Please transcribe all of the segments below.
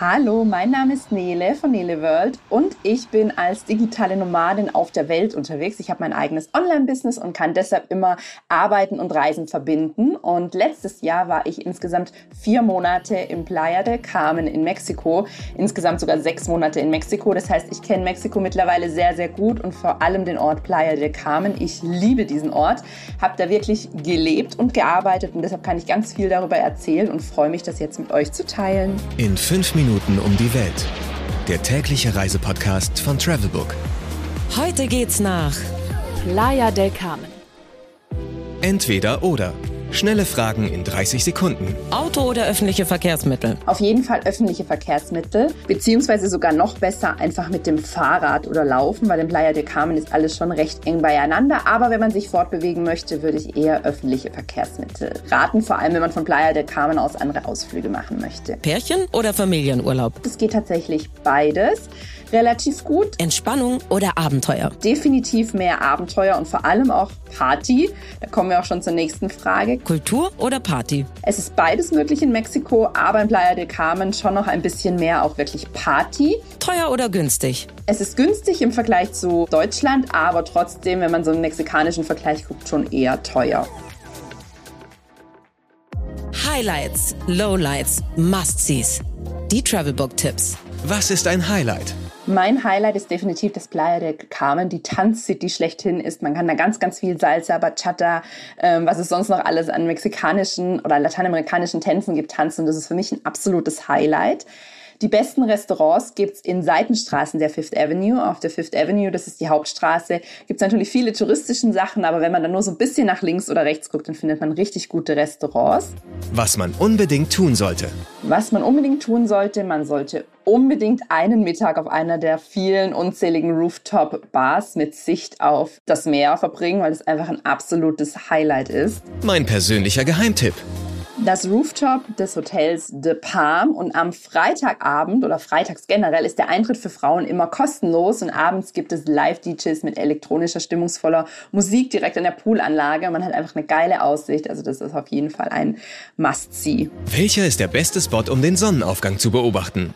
Hallo, mein Name ist Nele von Nele World und ich bin als digitale Nomadin auf der Welt unterwegs. Ich habe mein eigenes Online-Business und kann deshalb immer Arbeiten und Reisen verbinden. Und letztes Jahr war ich insgesamt vier Monate im Playa del Carmen in Mexiko, insgesamt sogar sechs Monate in Mexiko. Das heißt, ich kenne Mexiko mittlerweile sehr, sehr gut und vor allem den Ort Playa del Carmen. Ich liebe diesen Ort, habe da wirklich gelebt und gearbeitet und deshalb kann ich ganz viel darüber erzählen und freue mich, das jetzt mit euch zu teilen. In fünf Minuten Minuten um die Welt. Der tägliche Reisepodcast von Travelbook. Heute geht's nach Playa del Carmen. Entweder oder. Schnelle Fragen in 30 Sekunden. Auto oder öffentliche Verkehrsmittel? Auf jeden Fall öffentliche Verkehrsmittel, beziehungsweise sogar noch besser einfach mit dem Fahrrad oder Laufen, weil in Playa del Carmen ist alles schon recht eng beieinander. Aber wenn man sich fortbewegen möchte, würde ich eher öffentliche Verkehrsmittel raten, vor allem wenn man von Playa del Carmen aus andere Ausflüge machen möchte. Pärchen oder Familienurlaub? Es geht tatsächlich beides relativ gut. Entspannung oder Abenteuer? Definitiv mehr Abenteuer und vor allem auch Party. Da kommen wir auch schon zur nächsten Frage. Kultur oder Party? Es ist beides möglich in Mexiko, aber in Playa del Carmen schon noch ein bisschen mehr auch wirklich Party. Teuer oder günstig? Es ist günstig im Vergleich zu Deutschland, aber trotzdem, wenn man so einen mexikanischen Vergleich guckt, schon eher teuer. Highlights, Lowlights, Must-Sees. Die Travelbook-Tipps. Was ist ein Highlight? Mein Highlight ist definitiv das Playa del Carmen, die Tanzcity schlechthin ist. Man kann da ganz, ganz viel Salsa, Bachata, ähm, was es sonst noch alles an mexikanischen oder lateinamerikanischen Tänzen gibt, tanzen. Das ist für mich ein absolutes Highlight. Die besten Restaurants gibt's in Seitenstraßen der Fifth Avenue. Auf der Fifth Avenue, das ist die Hauptstraße, gibt's natürlich viele touristischen Sachen, aber wenn man dann nur so ein bisschen nach links oder rechts guckt, dann findet man richtig gute Restaurants. Was man unbedingt tun sollte. Was man unbedingt tun sollte, man sollte unbedingt einen Mittag auf einer der vielen unzähligen Rooftop-Bars mit Sicht auf das Meer verbringen, weil es einfach ein absolutes Highlight ist. Mein persönlicher Geheimtipp das Rooftop des Hotels De Palm und am Freitagabend oder freitags generell ist der Eintritt für Frauen immer kostenlos und abends gibt es Live-DJs mit elektronischer, stimmungsvoller Musik direkt an der Poolanlage. Man hat einfach eine geile Aussicht, also das ist auf jeden Fall ein Must-See. Welcher ist der beste Spot, um den Sonnenaufgang zu beobachten?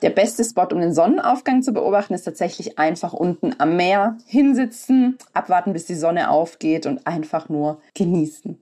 Der beste Spot, um den Sonnenaufgang zu beobachten, ist tatsächlich einfach unten am Meer hinsitzen, abwarten, bis die Sonne aufgeht und einfach nur genießen.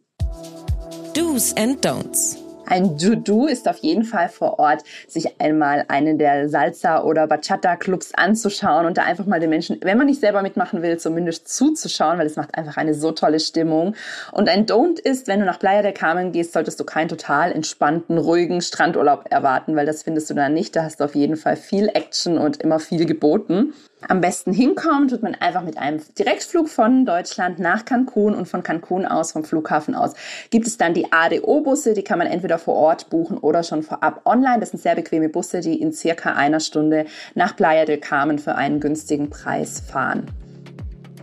Do's and Don'ts. Ein Do-Do ist auf jeden Fall vor Ort, sich einmal einen der Salsa- oder Bachata-Clubs anzuschauen und da einfach mal den Menschen, wenn man nicht selber mitmachen will, zumindest zuzuschauen, weil es macht einfach eine so tolle Stimmung. Und ein Don't ist, wenn du nach Playa del Carmen gehst, solltest du keinen total entspannten, ruhigen Strandurlaub erwarten, weil das findest du da nicht. Da hast du auf jeden Fall viel Action und immer viel geboten am besten hinkommt, tut man einfach mit einem Direktflug von Deutschland nach Cancun und von Cancun aus, vom Flughafen aus, gibt es dann die ADO-Busse, die kann man entweder vor Ort buchen oder schon vorab online. Das sind sehr bequeme Busse, die in circa einer Stunde nach Playa del Carmen für einen günstigen Preis fahren.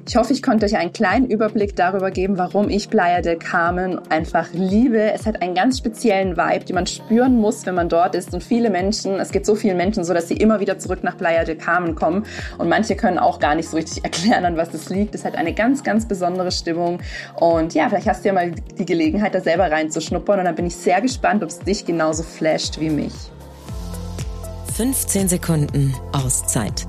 Ich hoffe, ich konnte euch einen kleinen Überblick darüber geben, warum ich Playa del Carmen einfach liebe. Es hat einen ganz speziellen Vibe, den man spüren muss, wenn man dort ist. Und viele Menschen, es geht so vielen Menschen so, dass sie immer wieder zurück nach Playa del Carmen kommen. Und manche können auch gar nicht so richtig erklären, an was es liegt. Es hat eine ganz, ganz besondere Stimmung. Und ja, vielleicht hast du ja mal die Gelegenheit, da selber reinzuschnuppern. Und dann bin ich sehr gespannt, ob es dich genauso flasht wie mich. 15 Sekunden Auszeit